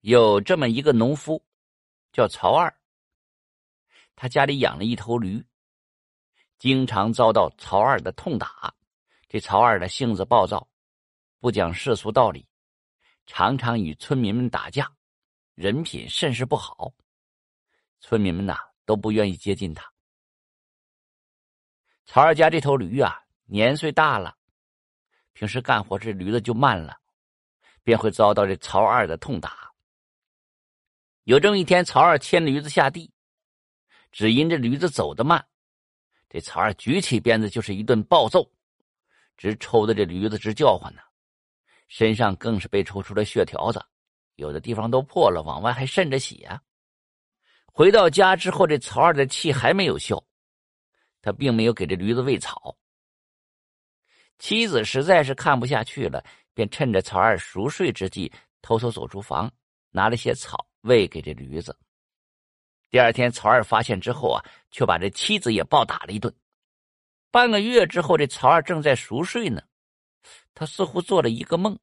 有这么一个农夫，叫曹二。他家里养了一头驴，经常遭到曹二的痛打。这曹二的性子暴躁，不讲世俗道理，常常与村民们打架，人品甚是不好。村民们呐都不愿意接近他。曹二家这头驴啊，年岁大了，平时干活这驴子就慢了，便会遭到这曹二的痛打。有这么一天，曹二牵驴子下地，只因这驴子走得慢，这曹二举起鞭子就是一顿暴揍。直抽的这驴子直叫唤呢，身上更是被抽出了血条子，有的地方都破了，往外还渗着血啊。回到家之后，这曹二的气还没有消，他并没有给这驴子喂草。妻子实在是看不下去了，便趁着曹二熟睡之际，偷偷走出房，拿了些草喂给这驴子。第二天，曹二发现之后啊，却把这妻子也暴打了一顿。半个月之后，这曹二正在熟睡呢，他似乎做了一个梦，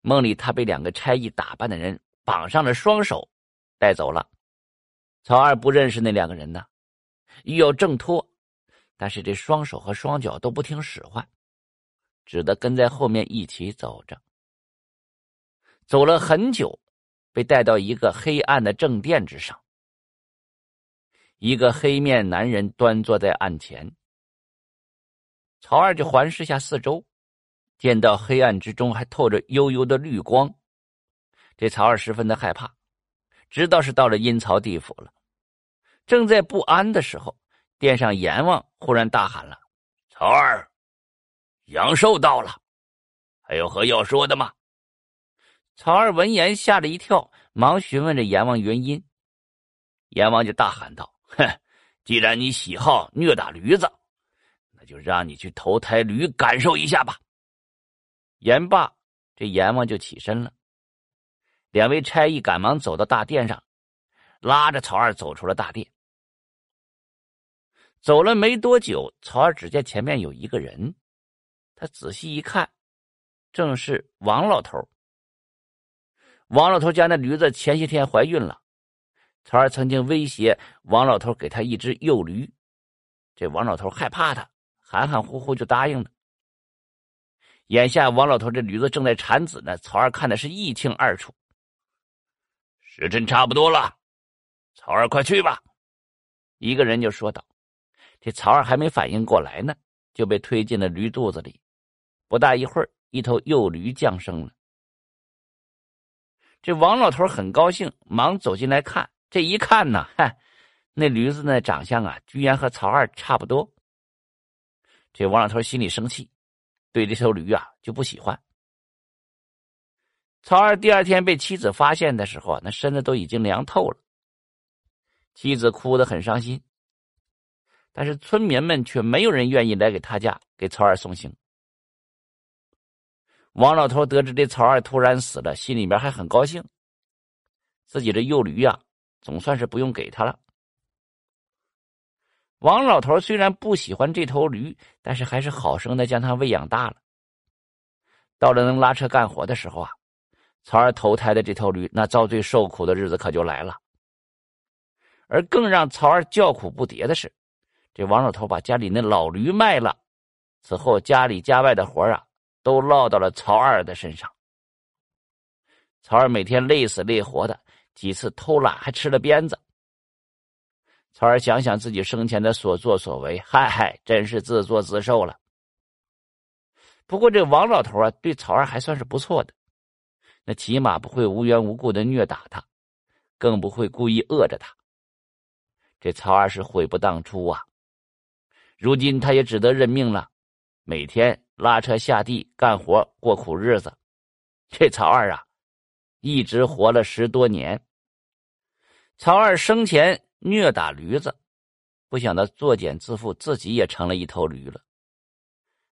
梦里他被两个差役打扮的人绑上了双手，带走了。曹二不认识那两个人呢，欲要挣脱，但是这双手和双脚都不听使唤，只得跟在后面一起走着。走了很久，被带到一个黑暗的正殿之上，一个黑面男人端坐在案前。曹二就环视下四周，见到黑暗之中还透着幽幽的绿光，这曹二十分的害怕，知道是到了阴曹地府了。正在不安的时候，殿上阎王忽然大喊了：“曹二，阳寿到了，还有何要说的吗？”曹二闻言吓了一跳，忙询问着阎王原因。阎王就大喊道：“哼，既然你喜好虐打驴子。”那就让你去投胎驴感受一下吧。言罢，这阎王就起身了。两位差役赶忙走到大殿上，拉着曹二走出了大殿。走了没多久，曹二只见前面有一个人，他仔细一看，正是王老头。王老头家那驴子前些天怀孕了，曹二曾经威胁王老头给他一只幼驴，这王老头害怕他。含含糊糊就答应了。眼下王老头这驴子正在产子呢，曹二看的是一清二楚。时辰差不多了，曹二快去吧。一个人就说道：“这曹二还没反应过来呢，就被推进了驴肚子里。不大一会儿，一头幼驴降生了。这王老头很高兴，忙走进来看。这一看呢，嗨，那驴子呢长相啊，居然和曹二差不多。”这王老头心里生气，对这头驴啊就不喜欢。曹二第二天被妻子发现的时候啊，那身子都已经凉透了。妻子哭得很伤心，但是村民们却没有人愿意来给他家给曹二送行。王老头得知这曹二突然死了，心里面还很高兴，自己这幼驴呀，总算是不用给他了。王老头虽然不喜欢这头驴，但是还是好生的将它喂养大了。到了能拉车干活的时候啊，曹二投胎的这头驴，那遭罪受苦的日子可就来了。而更让曹二叫苦不迭的是，这王老头把家里那老驴卖了，此后家里家外的活啊，都落到了曹二的身上。曹二每天累死累活的，几次偷懒还吃了鞭子。曹二想想自己生前的所作所为，嗨嗨，真是自作自受了。不过这王老头啊，对曹二还算是不错的，那起码不会无缘无故的虐打他，更不会故意饿着他。这曹二是悔不当初啊！如今他也只得认命了，每天拉车下地干活过苦日子。这曹二啊，一直活了十多年。曹二生前。虐打驴子，不想到作茧自缚，自己也成了一头驴了，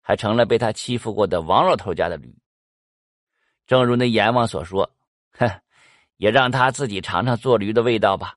还成了被他欺负过的王老头家的驴。正如那阎王所说：“哼，也让他自己尝尝做驴的味道吧。”